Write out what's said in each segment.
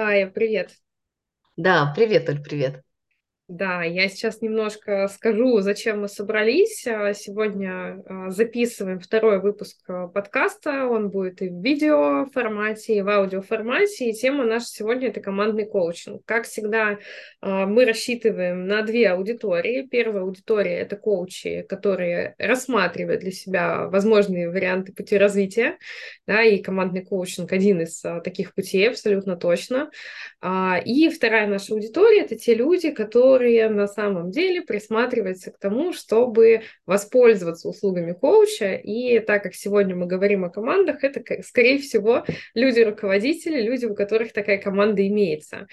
Тая, привет. Да, привет, Оль, привет. Да, я сейчас немножко скажу, зачем мы собрались. А, Сегодня а, записываем второй выпуск а, подкаста. Он будет и в видео формате, и в аудио формате. И тема наша сегодня это командный коучинг. Как всегда, мы рассчитываем на две аудитории. Первая аудитория это коучи, которые рассматривают для себя возможные варианты пути развития. Да, и командный коучинг один из таких путей абсолютно точно. И вторая наша аудитория это те люди, которые которые на самом деле присматриваются к тому, чтобы воспользоваться услугами коуча. И так как сегодня мы говорим о командах, это, скорее всего, люди-руководители, люди, у которых такая команда имеется.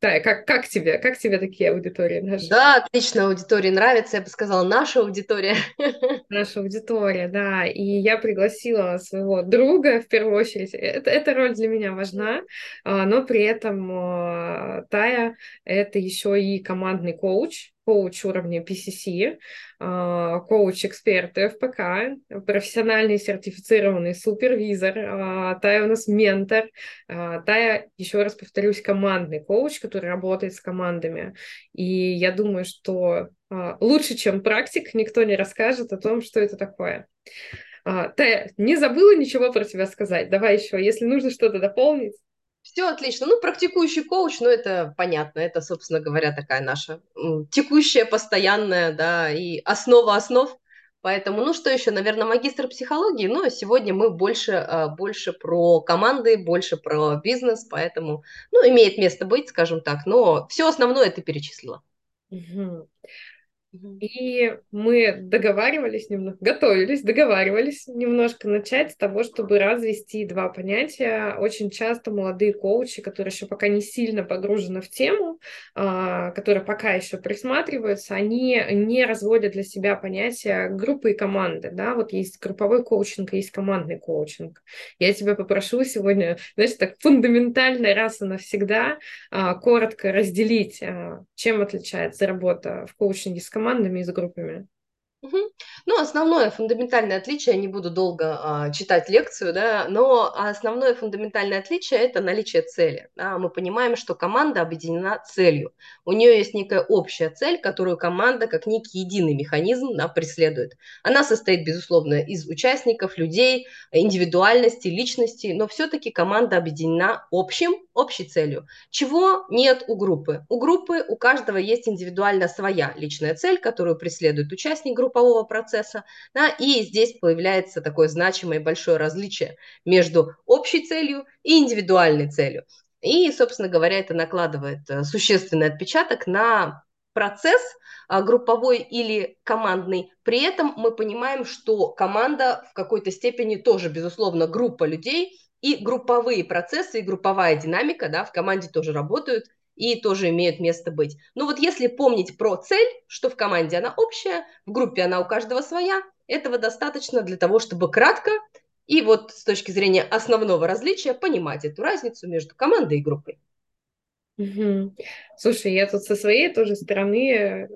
Да, как, как тебе? Как тебе такие аудитории наши? Да, отлично, аудитории нравится, я бы сказала, наша аудитория. Наша аудитория, да. И я пригласила своего друга, в первую очередь. Это, эта роль для меня важна, а, но при этом а, Тая — это еще и командный коуч, коуч уровня PCC, а, коуч-эксперт ФПК, профессиональный сертифицированный супервизор, а, Тая у нас ментор, а, Тая, еще раз повторюсь, командный коуч, который работает с командами. И я думаю, что лучше, чем практик, никто не расскажет о том, что это такое. Тая, не забыла ничего про тебя сказать? Давай еще, если нужно что-то дополнить. Все отлично. Ну, практикующий коуч, ну, это понятно, это, собственно говоря, такая наша текущая, постоянная, да, и основа основ. Поэтому, ну, что еще, наверное, магистр психологии, но сегодня мы больше, а, больше про команды, больше про бизнес, поэтому, ну, имеет место быть, скажем так, но все основное ты перечислила. Угу. И мы договаривались немного, готовились, договаривались немножко начать с того, чтобы развести два понятия. Очень часто молодые коучи, которые еще пока не сильно погружены в тему, а, которые пока еще присматриваются, они не разводят для себя понятия группы и команды. Да? Вот есть групповой коучинг, есть командный коучинг. Я тебя попрошу сегодня, знаешь, так фундаментально раз и навсегда а, коротко разделить, а, чем отличается работа в коучинге с командой командами и с группами. Угу. Ну, основное фундаментальное отличие, я не буду долго а, читать лекцию, да, но основное фундаментальное отличие – это наличие цели. Да. Мы понимаем, что команда объединена целью. У нее есть некая общая цель, которую команда, как некий единый механизм, да, преследует. Она состоит, безусловно, из участников, людей, индивидуальности, личности, но все-таки команда объединена общим, общей целью. Чего нет у группы? У группы у каждого есть индивидуально своя личная цель, которую преследует участник группы, группового процесса, да, и здесь появляется такое значимое большое различие между общей целью и индивидуальной целью. И, собственно говоря, это накладывает э, существенный отпечаток на процесс а, групповой или командный. При этом мы понимаем, что команда в какой-то степени тоже, безусловно, группа людей, и групповые процессы, и групповая динамика да, в команде тоже работают, и тоже имеют место быть. Но вот если помнить про цель, что в команде она общая, в группе она у каждого своя, этого достаточно для того, чтобы кратко и вот с точки зрения основного различия понимать эту разницу между командой и группой. Угу. Слушай, я тут со своей тоже стороны э,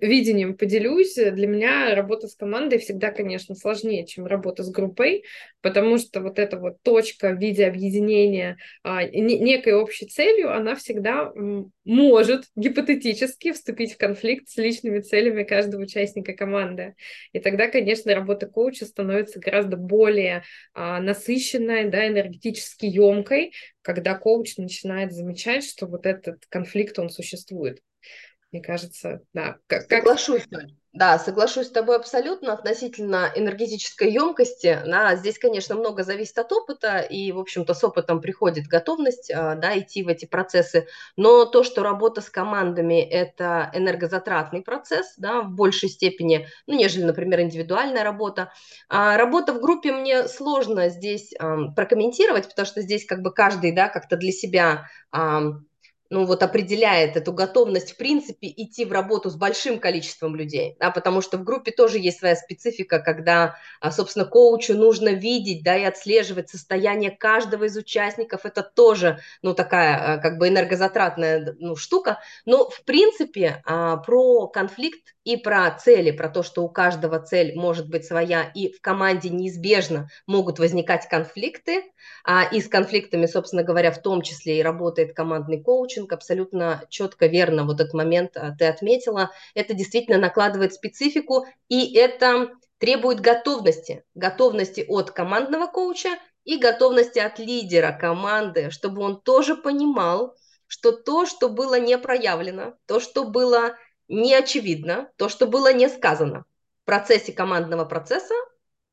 видением поделюсь. Для меня работа с командой всегда, конечно, сложнее, чем работа с группой, потому что вот эта вот точка в виде объединения э, некой общей целью, она всегда может гипотетически вступить в конфликт с личными целями каждого участника команды. И тогда, конечно, работа коуча становится гораздо более э, насыщенной, да, энергетически емкой, когда коуч начинает замечать, что вот этот конфликт, он существует. Мне кажется, да. Как, Соглашусь. Да, соглашусь с тобой абсолютно относительно энергетической емкости. Да, здесь, конечно, много зависит от опыта, и, в общем-то, с опытом приходит готовность а, да, идти в эти процессы. Но то, что работа с командами – это энергозатратный процесс да, в большей степени, ну, нежели, например, индивидуальная работа. А работа в группе мне сложно здесь а, прокомментировать, потому что здесь как бы каждый да, как-то для себя а, ну, вот определяет эту готовность, в принципе, идти в работу с большим количеством людей, да, потому что в группе тоже есть своя специфика, когда, а, собственно, коучу нужно видеть, да, и отслеживать состояние каждого из участников, это тоже, ну, такая, а, как бы энергозатратная, ну, штука, но, в принципе, а, про конфликт и про цели, про то, что у каждого цель может быть своя, и в команде неизбежно могут возникать конфликты, а, и с конфликтами, собственно говоря, в том числе и работает командный коучинг, абсолютно четко, верно вот этот момент а, ты отметила, это действительно накладывает специфику, и это требует готовности, готовности от командного коуча и готовности от лидера команды, чтобы он тоже понимал, что то, что было не проявлено, то, что было не очевидно, то, что было не сказано в процессе командного процесса,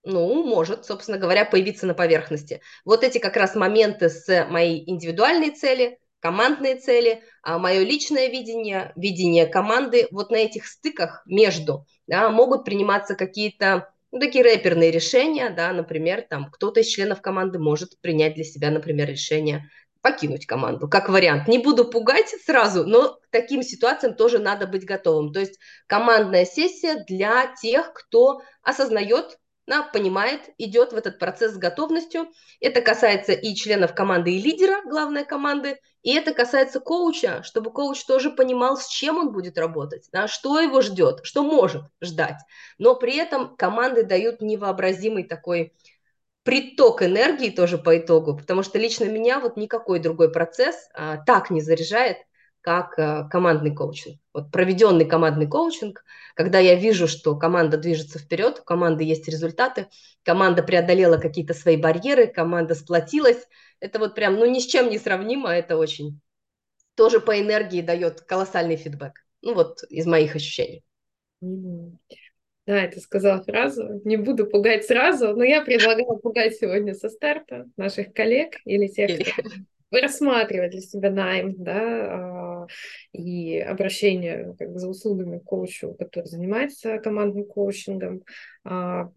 ну, может, собственно говоря, появиться на поверхности. Вот эти как раз моменты с моей индивидуальной цели, командные цели, а мое личное видение, видение команды, вот на этих стыках между да, могут приниматься какие-то ну, такие рэперные решения, да, например, там кто-то из членов команды может принять для себя, например, решение покинуть команду, как вариант. Не буду пугать сразу, но к таким ситуациям тоже надо быть готовым. То есть командная сессия для тех, кто осознает, да, понимает, идет в этот процесс с готовностью. Это касается и членов команды, и лидера главной команды, и это касается коуча, чтобы коуч тоже понимал, с чем он будет работать, да, что его ждет, что может ждать. Но при этом команды дают невообразимый такой приток энергии тоже по итогу, потому что лично меня вот никакой другой процесс а, так не заряжает, как а, командный коучинг. Вот проведенный командный коучинг, когда я вижу, что команда движется вперед, у команды есть результаты, команда преодолела какие-то свои барьеры, команда сплотилась, это вот прям, ну, ни с чем не сравнимо, это очень тоже по энергии дает колоссальный фидбэк. Ну, вот из моих ощущений. Да, ты сказала фразу. Не буду пугать сразу, но я предлагаю пугать сегодня со старта наших коллег или тех, кто рассматривает для себя найм, да, а, и обращение как бы, за услугами к коучу, который занимается командным коучингом. А,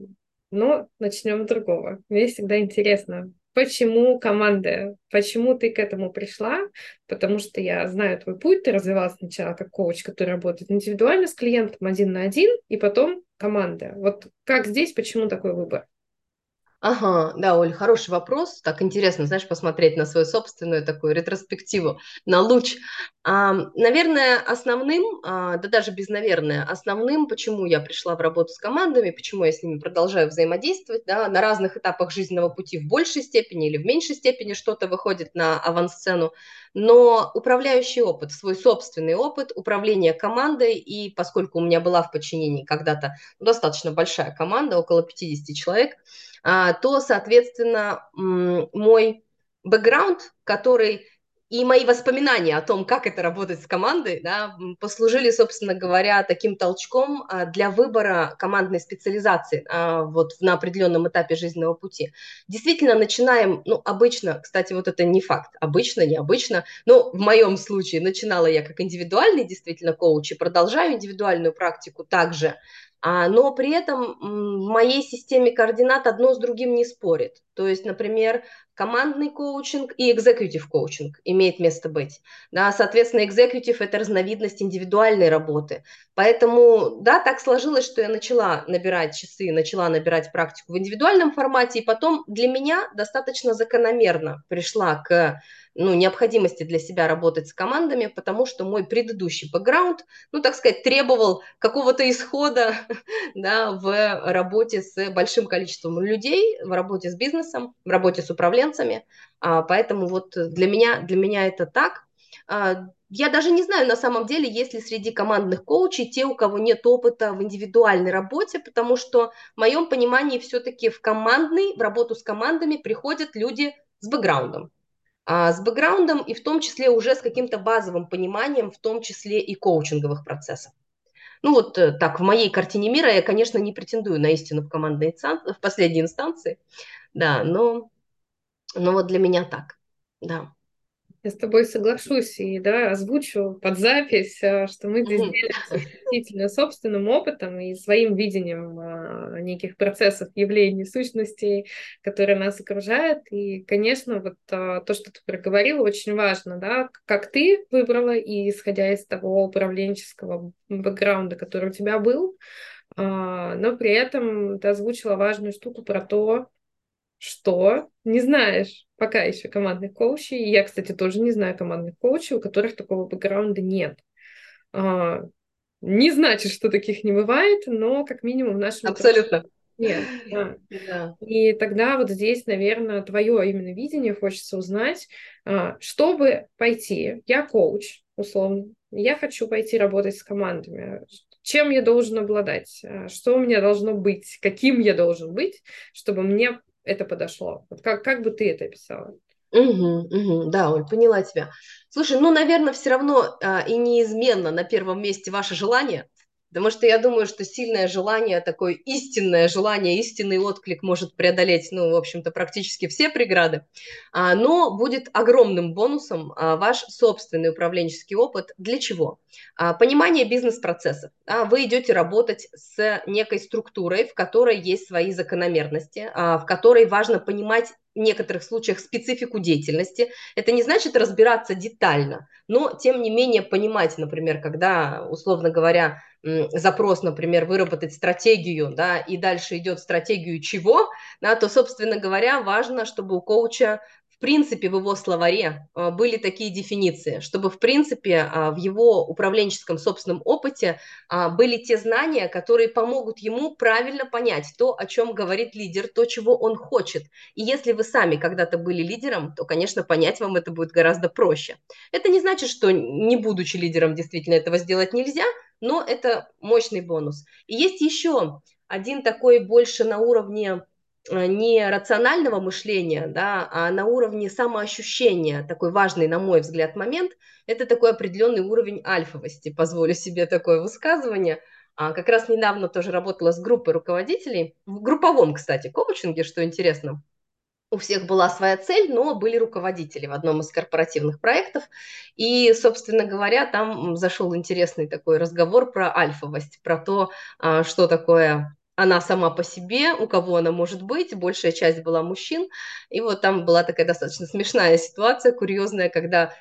но начнем с другого. Мне всегда интересно, почему команда, почему ты к этому пришла, потому что я знаю твой путь, ты развивалась сначала как коуч, который работает индивидуально с клиентом один на один, и потом команда. Вот как здесь, почему такой выбор? Ага, да, Оль, хороший вопрос. Так интересно, знаешь, посмотреть на свою собственную такую ретроспективу, на луч. А, наверное, основным, а, да даже без наверное, основным, почему я пришла в работу с командами, почему я с ними продолжаю взаимодействовать, да, на разных этапах жизненного пути в большей степени или в меньшей степени что-то выходит на авансцену, но управляющий опыт, свой собственный опыт управления командой, и поскольку у меня была в подчинении когда-то достаточно большая команда, около 50 человек, то, соответственно, мой бэкграунд, который и мои воспоминания о том, как это работать с командой, да, послужили, собственно говоря, таким толчком а, для выбора командной специализации а, вот на определенном этапе жизненного пути. Действительно, начинаем, ну, обычно, кстати, вот это не факт, обычно, необычно, но в моем случае начинала я как индивидуальный действительно коуч и продолжаю индивидуальную практику также, а, но при этом в моей системе координат одно с другим не спорит. То есть, например, командный коучинг и экзекутив коучинг имеет место быть. Да, соответственно, экзекутив – это разновидность индивидуальной работы. Поэтому, да, так сложилось, что я начала набирать часы, начала набирать практику в индивидуальном формате, и потом для меня достаточно закономерно пришла к ну, необходимости для себя работать с командами, потому что мой предыдущий бэкграунд, ну, так сказать, требовал какого-то исхода да, в работе с большим количеством людей, в работе с бизнесом, в работе с управленцами. А, поэтому вот для меня, для меня это так. А, я даже не знаю на самом деле, есть ли среди командных коучей те, у кого нет опыта в индивидуальной работе, потому что в моем понимании все-таки в командный, в работу с командами приходят люди с бэкграундом с бэкграундом и в том числе уже с каким-то базовым пониманием, в том числе и коучинговых процессов. Ну вот э, так, в моей картине мира я, конечно, не претендую на истину в командной в последней инстанции, да, но, но вот для меня так, да. Я с тобой соглашусь и да, озвучу под запись, э, что мы здесь делимся исключительно собственным опытом и своим видением а, неких процессов, явлений, сущностей, которые нас окружают. И, конечно, вот а, то, что ты проговорила, очень важно, да, как ты выбрала, и исходя из того управленческого бэкграунда, который у тебя был, а, но при этом ты озвучила важную штуку про то, что не знаешь пока еще командных коучей. Я, кстати, тоже не знаю командных коучей, у которых такого бэкграунда нет. А, не значит, что таких не бывает, но как минимум в нашем Абсолютно. Нет. Да. Да. И тогда вот здесь, наверное, твое именно видение хочется узнать, а, чтобы пойти. Я коуч, условно. Я хочу пойти работать с командами. Чем я должен обладать? А, что у меня должно быть? Каким я должен быть, чтобы мне это подошло? Вот как, как бы ты это описала? Угу, угу, да, Оль, поняла тебя. Слушай, ну, наверное, все равно а, и неизменно на первом месте ваше желание, Потому что я думаю, что сильное желание, такое истинное желание, истинный отклик может преодолеть, ну, в общем-то, практически все преграды. А, но будет огромным бонусом а, ваш собственный управленческий опыт. Для чего? А, понимание бизнес-процессов. Вы идете работать с некой структурой, в которой есть свои закономерности, в которой важно понимать в некоторых случаях специфику деятельности. Это не значит разбираться детально, но тем не менее понимать, например, когда, условно говоря, запрос, например, выработать стратегию, да, и дальше идет стратегию чего, да, то, собственно говоря, важно, чтобы у коуча принципе в его словаре а, были такие дефиниции, чтобы в принципе а, в его управленческом собственном опыте а, были те знания, которые помогут ему правильно понять то, о чем говорит лидер, то, чего он хочет. И если вы сами когда-то были лидером, то, конечно, понять вам это будет гораздо проще. Это не значит, что не будучи лидером действительно этого сделать нельзя, но это мощный бонус. И есть еще один такой больше на уровне Э, не рационального мышления, да, а на уровне самоощущения, такой важный, на мой взгляд, момент, это такой определенный уровень альфовости, позволю себе такое высказывание. А как раз недавно тоже работала с группой руководителей, в групповом, кстати, коучинге, что интересно, у всех была своя цель, но были руководители в одном из корпоративных проектов. И, собственно говоря, там зашел интересный такой разговор про альфовость, про то, а, что такое она сама по себе, у кого она может быть, большая часть была мужчин. И вот там была такая достаточно смешная ситуация, курьезная, когда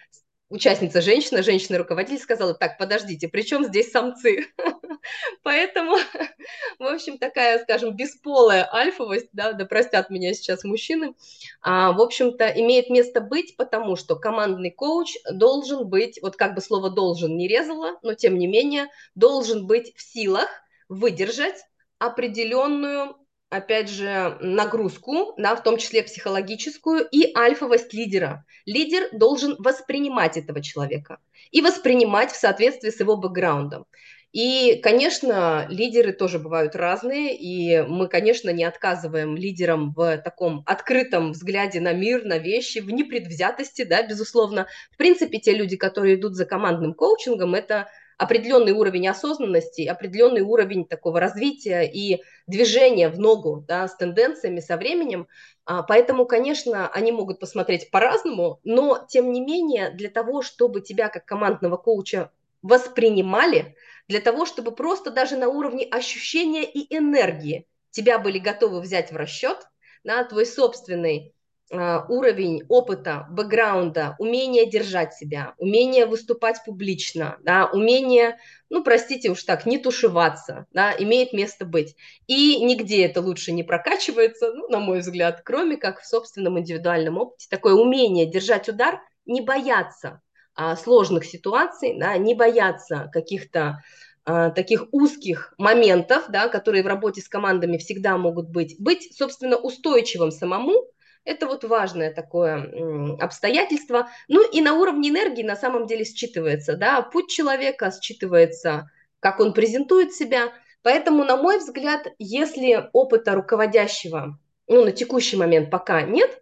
участница женщина, женщина-руководитель сказала, так, подождите, при чем здесь самцы? Поэтому, в общем, такая, скажем, бесполая альфовость, да, да простят меня сейчас мужчины, а, в общем-то, имеет место быть, потому что командный коуч должен быть, вот как бы слово «должен» не резало, но тем не менее, должен быть в силах выдержать определенную, опять же, нагрузку, да, в том числе психологическую, и альфовость лидера. Лидер должен воспринимать этого человека и воспринимать в соответствии с его бэкграундом. И, конечно, лидеры тоже бывают разные, и мы, конечно, не отказываем лидерам в таком открытом взгляде на мир, на вещи, в непредвзятости, да, безусловно. В принципе, те люди, которые идут за командным коучингом, это определенный уровень осознанности, определенный уровень такого развития и движения в ногу да, с тенденциями, со временем. А, поэтому, конечно, они могут посмотреть по-разному, но, тем не менее, для того, чтобы тебя как командного коуча воспринимали, для того, чтобы просто даже на уровне ощущения и энергии тебя были готовы взять в расчет, да, твой собственный уровень опыта, бэкграунда, умение держать себя, умение выступать публично, да, умение, ну, простите уж так, не тушеваться, да, имеет место быть. И нигде это лучше не прокачивается, ну, на мой взгляд, кроме как в собственном индивидуальном опыте. Такое умение держать удар, не бояться а, сложных ситуаций, да, не бояться каких-то а, таких узких моментов, да, которые в работе с командами всегда могут быть, быть, собственно, устойчивым самому, это вот важное такое обстоятельство. Ну и на уровне энергии на самом деле считывается, да, путь человека считывается, как он презентует себя. Поэтому, на мой взгляд, если опыта руководящего, ну, на текущий момент пока нет,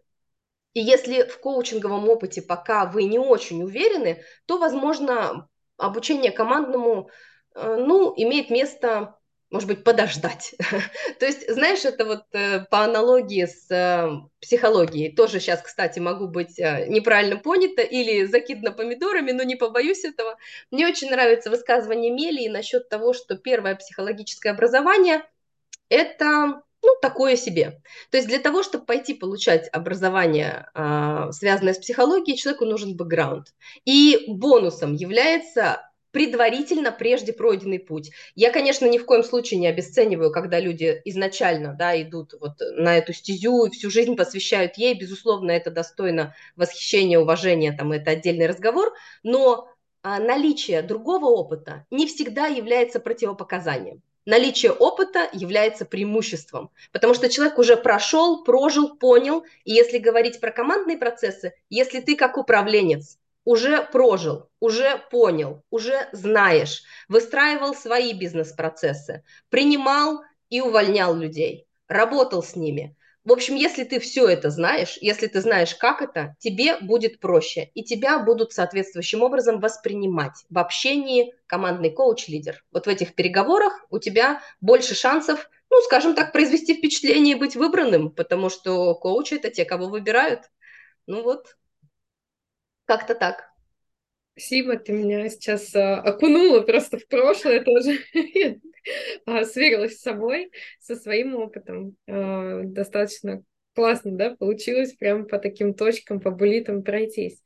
и если в коучинговом опыте пока вы не очень уверены, то, возможно, обучение командному, э, ну, имеет место может быть, подождать. То есть, знаешь, это вот э, по аналогии с э, психологией. Тоже сейчас, кстати, могу быть э, неправильно понята или закидана помидорами, но не побоюсь этого. Мне очень нравится высказывание Мелии насчет того, что первое психологическое образование – это ну, такое себе. То есть для того, чтобы пойти получать образование, э, связанное с психологией, человеку нужен бэкграунд. И бонусом является предварительно прежде пройденный путь. Я, конечно, ни в коем случае не обесцениваю, когда люди изначально да, идут вот на эту стезю и всю жизнь посвящают ей. Безусловно, это достойно восхищения, уважения, там, это отдельный разговор. Но а, наличие другого опыта не всегда является противопоказанием. Наличие опыта является преимуществом, потому что человек уже прошел, прожил, понял. И если говорить про командные процессы, если ты как управленец уже прожил, уже понял, уже знаешь, выстраивал свои бизнес-процессы, принимал и увольнял людей, работал с ними, в общем, если ты все это знаешь, если ты знаешь, как это, тебе будет проще, и тебя будут соответствующим образом воспринимать в общении командный коуч-лидер. Вот в этих переговорах у тебя больше шансов, ну, скажем так, произвести впечатление и быть выбранным, потому что коучи – это те, кого выбирают. Ну вот, как-то так. Спасибо, ты меня сейчас а, окунула просто в прошлое тоже. А, сверилась с собой, со своим опытом. А, достаточно классно, да, получилось прям по таким точкам, по булитам пройтись.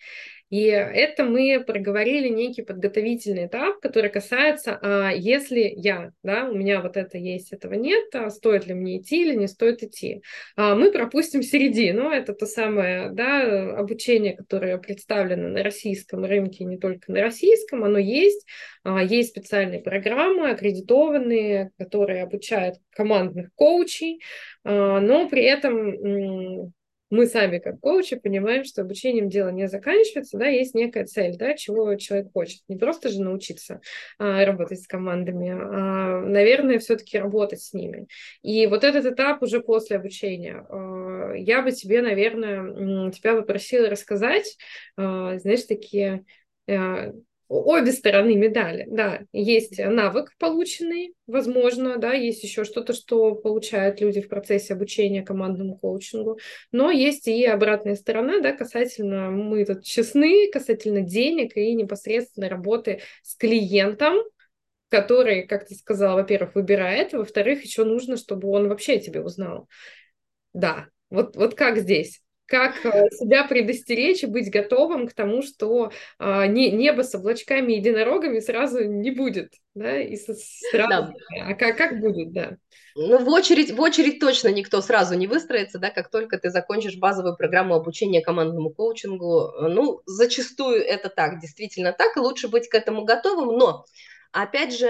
И это мы проговорили некий подготовительный этап, который касается, а если я, да, у меня вот это есть, этого нет, а стоит ли мне идти или не стоит идти. А мы пропустим середину, это то самое, да, обучение, которое представлено на российском рынке, не только на российском, оно есть, а, есть специальные программы, аккредитованные, которые обучают командных коучей, а, но при этом мы сами как коучи понимаем, что обучением дело не заканчивается, да, есть некая цель, да, чего человек хочет. Не просто же научиться а, работать с командами, а, наверное, все-таки работать с ними. И вот этот этап уже после обучения. А, я бы тебе, наверное, тебя попросила рассказать, а, знаешь, такие а, обе стороны медали, да, есть навык полученный, возможно, да, есть еще что-то, что получают люди в процессе обучения командному коучингу, но есть и обратная сторона, да, касательно, мы тут честны, касательно денег и непосредственно работы с клиентом, который, как ты сказала, во-первых, выбирает, во-вторых, еще нужно, чтобы он вообще тебе узнал. Да, вот, вот как здесь? Как э, себя предостеречь и быть готовым к тому, что а, не, небо с облачками и единорогами сразу не будет, да, и сразу, да. а как, как будет, да. Ну, в очередь, в очередь точно никто сразу не выстроится, да, как только ты закончишь базовую программу обучения командному коучингу. Ну, зачастую это так, действительно так, и лучше быть к этому готовым, но Опять же,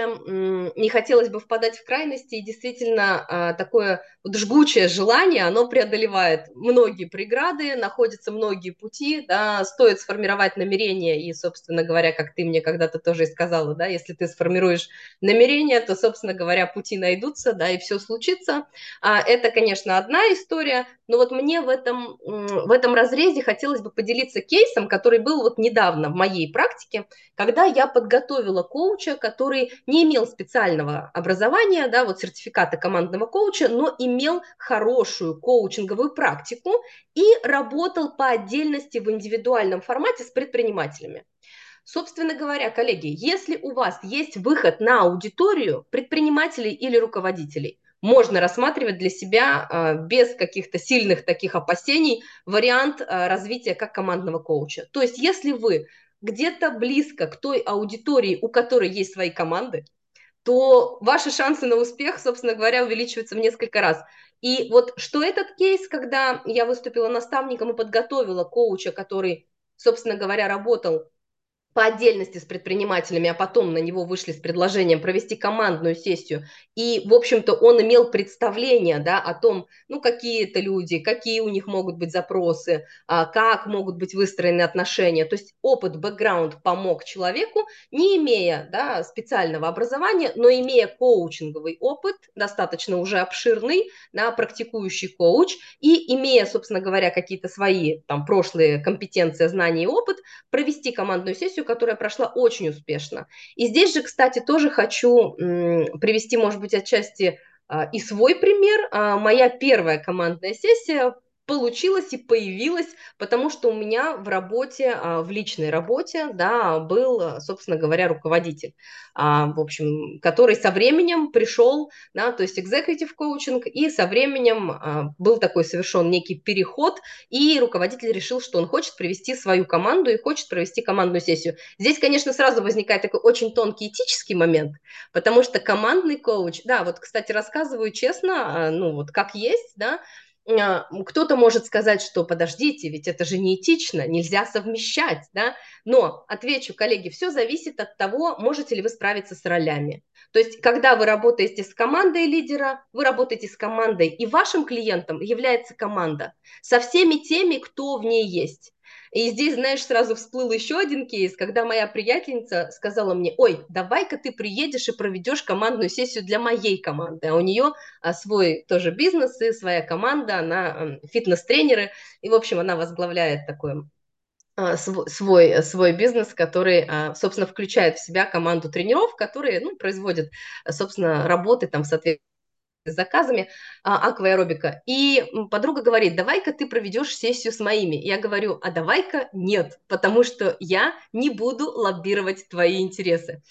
не хотелось бы впадать в крайности, и действительно а, такое вот жгучее желание, оно преодолевает многие преграды, находятся многие пути, да, стоит сформировать намерение, и, собственно говоря, как ты мне когда-то тоже и сказала, да, если ты сформируешь намерение, то, собственно говоря, пути найдутся, да, и все случится. А, это, конечно, одна история, но вот мне в этом, в этом разрезе хотелось бы поделиться кейсом, который был вот недавно в моей практике, когда я подготовила коуча, не имел специального образования, да, вот сертификата командного коуча, но имел хорошую коучинговую практику и работал по отдельности в индивидуальном формате с предпринимателями. Собственно говоря, коллеги, если у вас есть выход на аудиторию предпринимателей или руководителей, можно рассматривать для себя а, без каких-то сильных таких опасений вариант а, развития как командного коуча. То есть если вы где-то близко к той аудитории, у которой есть свои команды, то ваши шансы на успех, собственно говоря, увеличиваются в несколько раз. И вот что этот кейс, когда я выступила наставником и подготовила коуча, который, собственно говоря, работал по отдельности с предпринимателями, а потом на него вышли с предложением провести командную сессию. И, в общем-то, он имел представление да, о том, ну, какие это люди, какие у них могут быть запросы, а, как могут быть выстроены отношения. То есть опыт, бэкграунд помог человеку, не имея да, специального образования, но имея коучинговый опыт, достаточно уже обширный, да, практикующий коуч, и имея, собственно говоря, какие-то свои там прошлые компетенции, знания и опыт, провести командную сессию, сессию, которая прошла очень успешно. И здесь же, кстати, тоже хочу привести, может быть, отчасти а, и свой пример. А, моя первая командная сессия получилось и появилось, потому что у меня в работе, а, в личной работе, да, был, собственно говоря, руководитель, а, в общем, который со временем пришел, да, то есть executive коучинг, и со временем а, был такой совершен некий переход, и руководитель решил, что он хочет привести свою команду и хочет провести командную сессию. Здесь, конечно, сразу возникает такой очень тонкий этический момент, потому что командный коуч, да, вот, кстати, рассказываю честно, ну, вот как есть, да, а, кто-то может сказать, что подождите, ведь это же неэтично, нельзя совмещать, да? Но отвечу, коллеги, все зависит от того, можете ли вы справиться с ролями. То есть, когда вы работаете с командой лидера, вы работаете с командой, и вашим клиентом является команда со всеми теми, кто в ней есть. И здесь, знаешь, сразу всплыл еще один кейс, когда моя приятельница сказала мне, ой, давай-ка ты приедешь и проведешь командную сессию для моей команды. А у нее а, свой тоже бизнес и своя команда, она фитнес-тренеры, и, в общем, она возглавляет такой а, свой, свой бизнес, который, а, собственно, включает в себя команду тренеров, которые ну, производят, собственно, работы там, соответственно, заказами а, акваэробика. И подруга говорит, давай-ка ты проведешь сессию с моими. Я говорю, а давай-ка нет, потому что я не буду лоббировать твои интересы.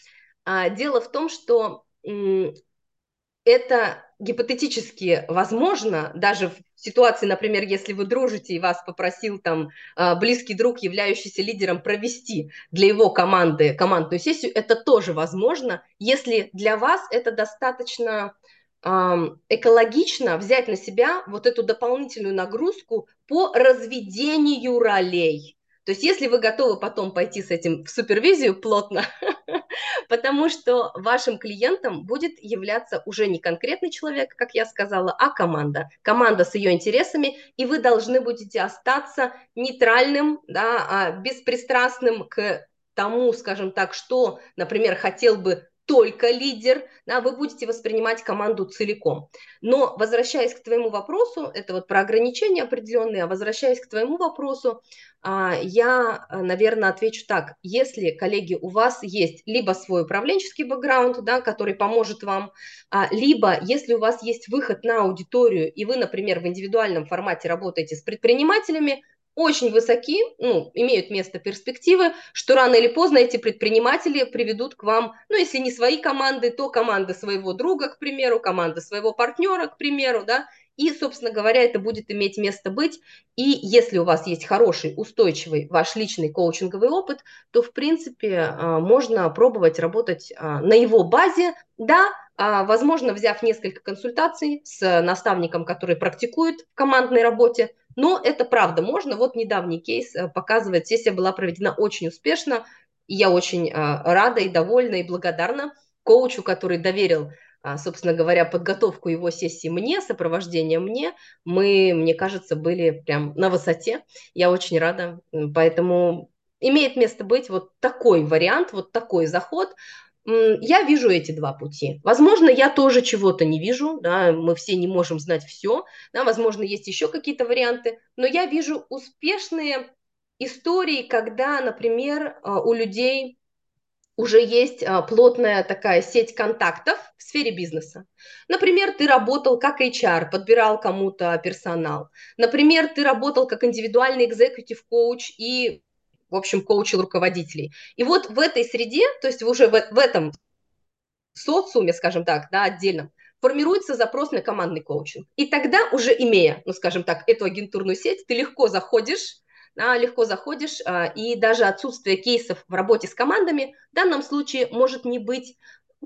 А, дело в том, что это гипотетически возможно, даже в ситуации, например, если вы дружите и вас попросил там а, близкий друг, являющийся лидером, провести для его команды командную сессию, это тоже возможно, если для вас это достаточно экологично взять на себя вот эту дополнительную нагрузку по разведению ролей. То есть если вы готовы потом пойти с этим в супервизию плотно, потому что вашим клиентом будет являться уже не конкретный человек, как я сказала, а команда. Команда с ее интересами, и вы должны будете остаться нейтральным, да, а беспристрастным к тому, скажем так, что, например, хотел бы только лидер, да, вы будете воспринимать команду целиком. Но возвращаясь к твоему вопросу, это вот про ограничения определенные, а возвращаясь к твоему вопросу, а, я, наверное, отвечу так. Если, коллеги, у вас есть либо свой управленческий бэкграунд, да, который поможет вам, а, либо если у вас есть выход на аудиторию, и вы, например, в индивидуальном формате работаете с предпринимателями, очень высоки, ну, имеют место перспективы, что рано или поздно эти предприниматели приведут к вам, ну, если не свои команды, то команды своего друга, к примеру, команды своего партнера, к примеру, да, и, собственно говоря, это будет иметь место быть. И если у вас есть хороший, устойчивый ваш личный коучинговый опыт, то, в принципе, а, можно пробовать работать а, на его базе, да, а, возможно, взяв несколько консультаций с наставником, который практикует в командной работе, но это правда можно. Вот недавний кейс э, показывает, сессия была проведена очень успешно, и я очень рада и довольна и благодарна коучу, который доверил собственно говоря, подготовку его сессии мне, сопровождение мне, мы, мне кажется, были прям на высоте. Я очень рада. Поэтому имеет место быть вот такой вариант, вот такой заход. Я вижу эти два пути. Возможно, я тоже чего-то не вижу, да, мы все не можем знать все, да, возможно, есть еще какие-то варианты, но я вижу успешные истории, когда, например, а, у людей уже есть а, плотная такая сеть контактов в сфере бизнеса. Например, ты работал как HR, подбирал кому-то персонал. Например, ты работал как индивидуальный экзекутив коуч и, в общем, коучил руководителей. И вот в этой среде, то есть уже в, в этом социуме, скажем так, да, отдельном, формируется запрос на командный коучинг. И тогда уже имея, ну, скажем так, эту агентурную сеть, ты легко заходишь легко заходишь, а, и даже отсутствие кейсов в работе с командами в данном случае может не быть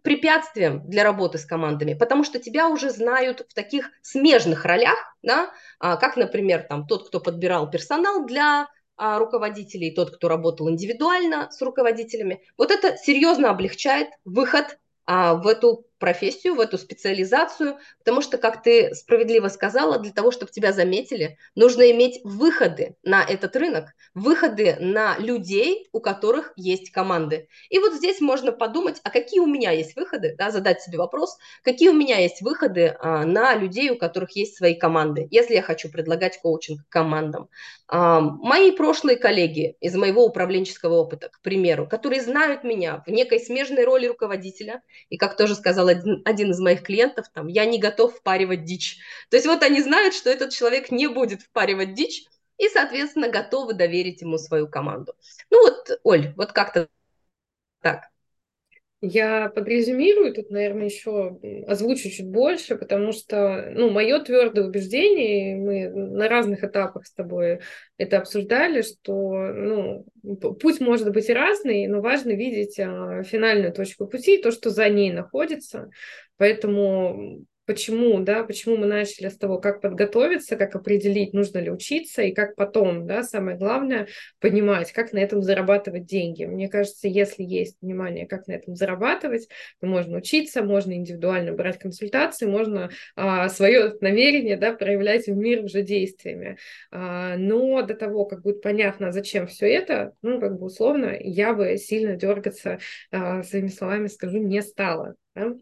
препятствием для работы с командами, потому что тебя уже знают в таких смежных ролях, да, а, как, например, там, тот, кто подбирал персонал для а, руководителей, тот, кто работал индивидуально с руководителями. Вот это серьезно облегчает выход в эту профессию, в эту специализацию, потому что, как ты справедливо сказала, для того, чтобы тебя заметили, нужно иметь выходы на этот рынок, выходы на людей, у которых есть команды. И вот здесь можно подумать, а какие у меня есть выходы, да, задать себе вопрос, какие у меня есть выходы а, на людей, у которых есть свои команды, если я хочу предлагать коучинг командам. А, мои прошлые коллеги из моего управленческого опыта, к примеру, которые знают меня в некой смежной роли руководителя, и, как тоже сказал один, один из моих клиентов, там, я не готов впаривать дичь. То есть вот они знают, что этот человек не будет впаривать дичь, и, соответственно, готовы доверить ему свою команду. Ну вот, Оль, вот как-то так. Я подрезюмирую, тут, наверное, еще озвучу чуть больше, потому что, ну, мое твердое убеждение, мы на разных этапах с тобой это обсуждали, что, ну, путь может быть разный, но важно видеть а, финальную точку пути и то, что за ней находится. Поэтому почему, да, почему мы начали с того, как подготовиться, как определить, нужно ли учиться, и как потом, да, самое главное, понимать, как на этом зарабатывать деньги. Мне кажется, если есть понимание, как на этом зарабатывать, то можно учиться, можно индивидуально брать консультации, можно а, свое намерение, да, проявлять в мир уже действиями. А, но до того, как будет понятно, зачем все это, ну, как бы условно, я бы сильно дергаться, а, своими словами скажу, не стала. Да?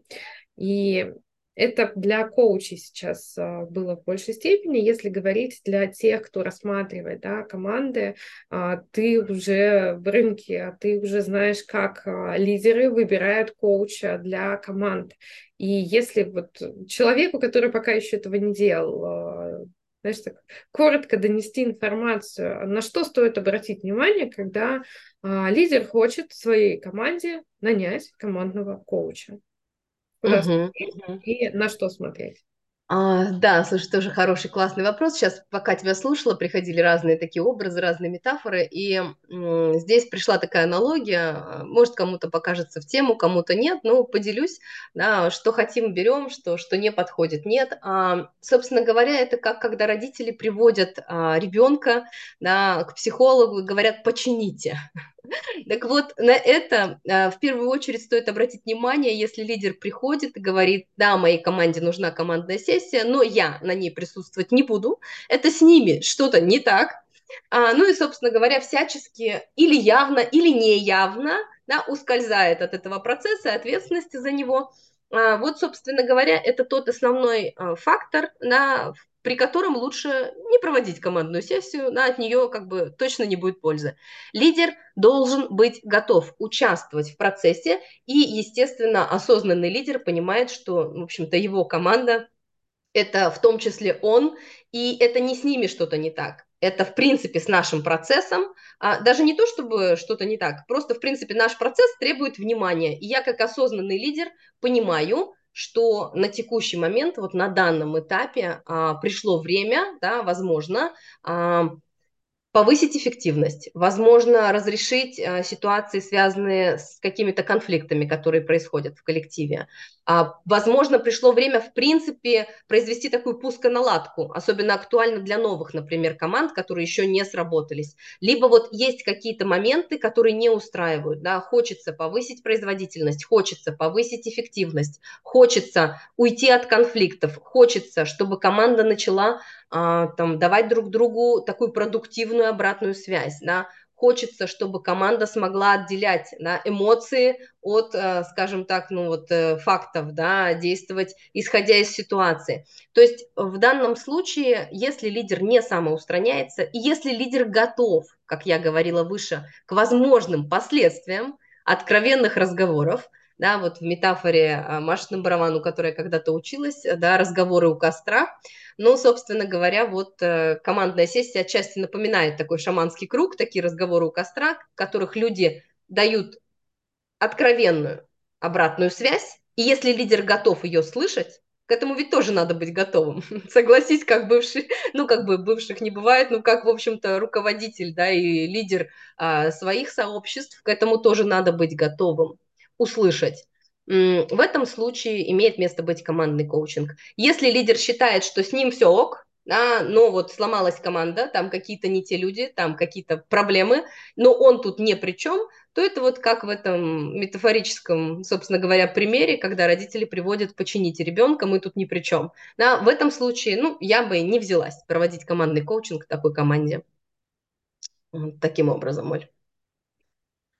И это для коучей сейчас а, было в большей степени. Если говорить для тех, кто рассматривает да, команды, а, ты уже в рынке, а ты уже знаешь, как лидеры выбирают коуча для команд. И если вот человеку, который пока еще этого не делал, знаешь, так коротко донести информацию, на что стоит обратить внимание, когда лидер хочет своей команде нанять командного коуча. Куда Мгм, смотреть и на что смотреть? А, да, слушай, тоже хороший, классный вопрос. Сейчас, пока тебя слушала, приходили разные такие образы, разные метафоры, и м, здесь пришла такая аналогия. Может, кому-то покажется в тему, кому-то нет, но поделюсь, да, что хотим, берем, что, что не подходит, нет. А, собственно говоря, это как когда родители приводят а, ребенка да, к психологу и говорят, почините. Так вот, на это а, в первую очередь стоит обратить внимание, если лидер приходит и говорит, да, моей команде нужна командная сессия, но я на ней присутствовать не буду, это с ними что-то не так. А, ну и, собственно говоря, всячески или явно, или неявно да, ускользает от этого процесса ответственности за него. А, вот, собственно говоря, это тот основной а, фактор, да, при котором лучше не проводить командную сессию, да, от нее как бы точно не будет пользы. Лидер должен быть готов участвовать в процессе, и, естественно, осознанный лидер понимает, что, в общем-то, его команда – это в том числе он, и это не с ними что-то не так. Это, в принципе, с нашим процессом. А, даже не то, чтобы что-то не так, просто, в принципе, наш процесс требует внимания. И я, как осознанный лидер, понимаю, что на текущий момент, вот на данном этапе а, пришло время, да, возможно, а, повысить эффективность, возможно, разрешить а, ситуации, связанные с какими-то конфликтами, которые происходят в коллективе. А, возможно, пришло время, в принципе, произвести такую пусконаладку, особенно актуально для новых, например, команд, которые еще не сработались. Либо вот есть какие-то моменты, которые не устраивают, да, хочется повысить производительность, хочется повысить эффективность, хочется уйти от конфликтов, хочется, чтобы команда начала а, там, давать друг другу такую продуктивную обратную связь, да, хочется, чтобы команда смогла отделять да, эмоции от, э, скажем так, ну вот э, фактов, да, действовать исходя из ситуации. То есть в данном случае, если лидер не самоустраняется, и если лидер готов, как я говорила выше, к возможным последствиям откровенных разговоров, да, вот в метафоре а, Машины Баравану, которая когда-то училась, да, разговоры у костра, ну, собственно говоря, вот э, командная сессия отчасти напоминает такой шаманский круг, такие разговоры у костра, в которых люди дают откровенную обратную связь, и если лидер готов ее слышать, к этому ведь тоже надо быть готовым. Согласись, как бывший, ну, как бы бывших не бывает, ну, как, в общем-то, руководитель, да, и лидер а, своих сообществ, к этому тоже надо быть готовым услышать. В этом случае имеет место быть командный коучинг. Если лидер считает, что с ним все ок, да, но вот сломалась команда, там какие-то не те люди, там какие-то проблемы, но он тут ни при чем, то это вот как в этом метафорическом, собственно говоря, примере, когда родители приводят «почините ребенка, мы тут ни при чем». Да, в этом случае, ну, я бы не взялась проводить командный коучинг такой команде. Вот таким образом, Оль.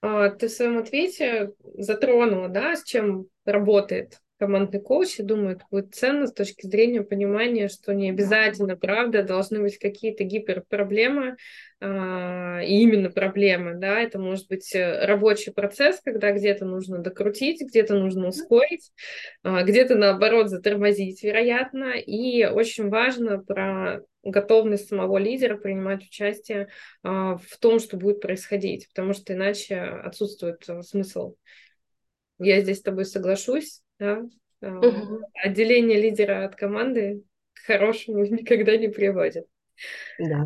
А, ты в своем ответе затронула, да, с чем работает командный коуч, я думаю, это будет ценно с точки зрения понимания, что не обязательно, правда, должны быть какие-то гиперпроблемы, а, именно проблемы, да, это может быть э, рабочий процесс, когда где-то нужно докрутить, где-то нужно ускорить, а, где-то, наоборот, затормозить, вероятно, и очень важно про готовность самого лидера принимать участие а, в том, что будет происходить, потому что иначе отсутствует э, смысл. Я здесь с тобой соглашусь, да? Угу. Отделение лидера от команды к хорошему никогда не приводит. Да.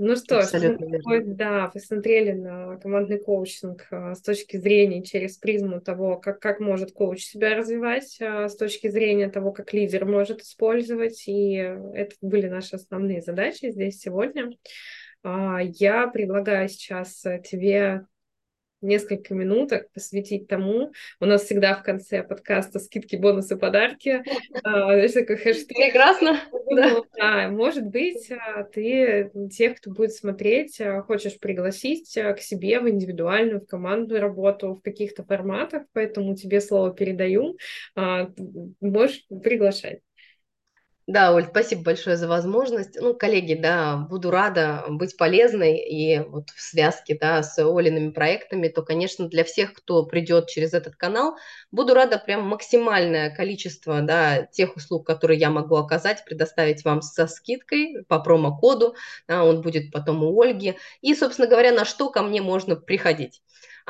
Ну что ж, мы, да, посмотрели на командный коучинг а, с точки зрения через призму того, как, как может коуч себя развивать, а, с точки зрения того, как лидер может использовать. И это были наши основные задачи здесь сегодня. А, я предлагаю сейчас тебе несколько минуток посвятить тому. У нас всегда в конце подкаста скидки, бонусы, подарки. Знаешь, такой хэштег. Прекрасно. Да. да. Может быть, а, ты тех, кто будет смотреть, а, хочешь пригласить а, к себе в индивидуальную, в командную работу в каких-то форматах, поэтому тебе слово передаю. Можешь приглашать. Да, Оль, спасибо большое за возможность. Ну, коллеги, да, буду рада быть полезной и вот в связке, да, с Олиными проектами, то, конечно, для всех, кто придет через этот канал, буду рада прям максимальное количество, да, тех услуг, которые я могу оказать, предоставить вам со скидкой по промокоду, да, он будет потом у Ольги. И, собственно говоря, на что ко мне можно приходить.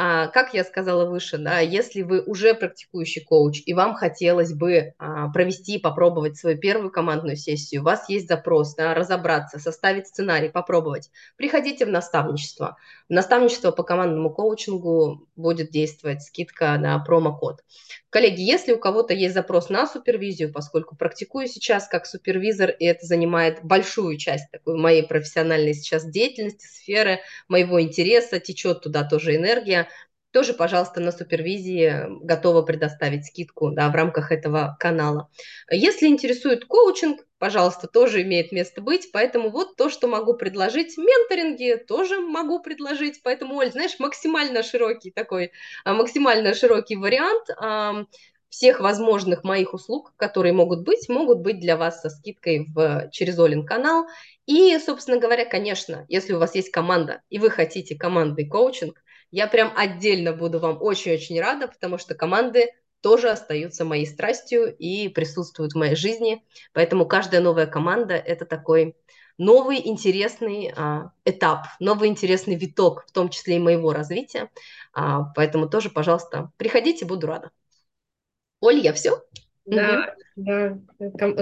А, как я сказала выше, да, если вы уже практикующий коуч и вам хотелось бы а, провести, попробовать свою первую командную сессию, у вас есть запрос, да, разобраться, составить сценарий, попробовать, приходите в наставничество. В наставничество по командному коучингу будет действовать скидка на промокод. Коллеги, если у кого-то есть запрос на супервизию, поскольку практикую сейчас как супервизор, и это занимает большую часть такой моей профессиональной сейчас деятельности, сферы, моего интереса, течет туда тоже энергия, тоже, пожалуйста, на супервизии готова предоставить скидку да, в рамках этого канала. Если интересует коучинг, пожалуйста, тоже имеет место быть. Поэтому вот то, что могу предложить. Менторинги тоже могу предложить. Поэтому, Оль, знаешь, максимально широкий такой, а, максимально широкий вариант всех возможных моих услуг, которые могут быть, могут быть для вас со скидкой в, через Олин канал. И, собственно говоря, конечно, если у вас есть команда и вы хотите командный коучинг, я прям отдельно буду вам очень-очень рада, потому что команды тоже остаются моей страстью и присутствуют в моей жизни. Поэтому каждая новая команда – это такой новый интересный а, этап, новый интересный виток, в том числе и моего развития. А, поэтому тоже, пожалуйста, приходите, буду рада. Оль, я все? Да, да.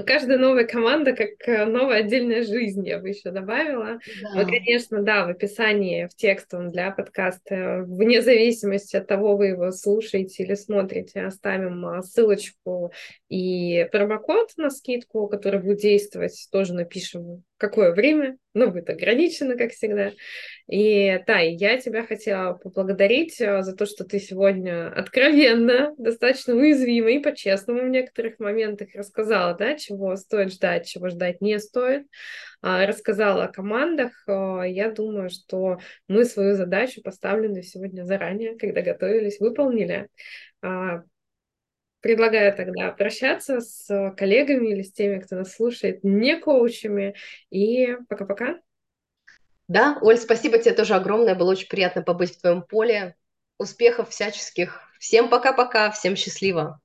Каждая новая команда как э, новая отдельная жизнь, я бы еще добавила. Да. Мы, конечно, да, в описании, в текстовом для подкаста, вне зависимости от того, вы его слушаете или смотрите, оставим а, ссылочку и промокод на скидку, который будет действовать, тоже напишем, какое время, ну, будет ограничено, как всегда. И, Тай, я тебя хотела поблагодарить э, за то, что ты сегодня откровенно, достаточно уязвимо и по-честному в некоторых моментах рассказала, да, чего стоит ждать, чего ждать не стоит. А, рассказала о командах. Э, я думаю, что мы свою задачу, поставленную сегодня заранее, когда готовились, выполнили. Предлагаю тогда прощаться с коллегами или с теми, кто нас слушает, не коучами. И пока-пока. Да, Оль, спасибо тебе тоже огромное. Было очень приятно побыть в твоем поле. Успехов всяческих. Всем пока-пока, всем счастливо.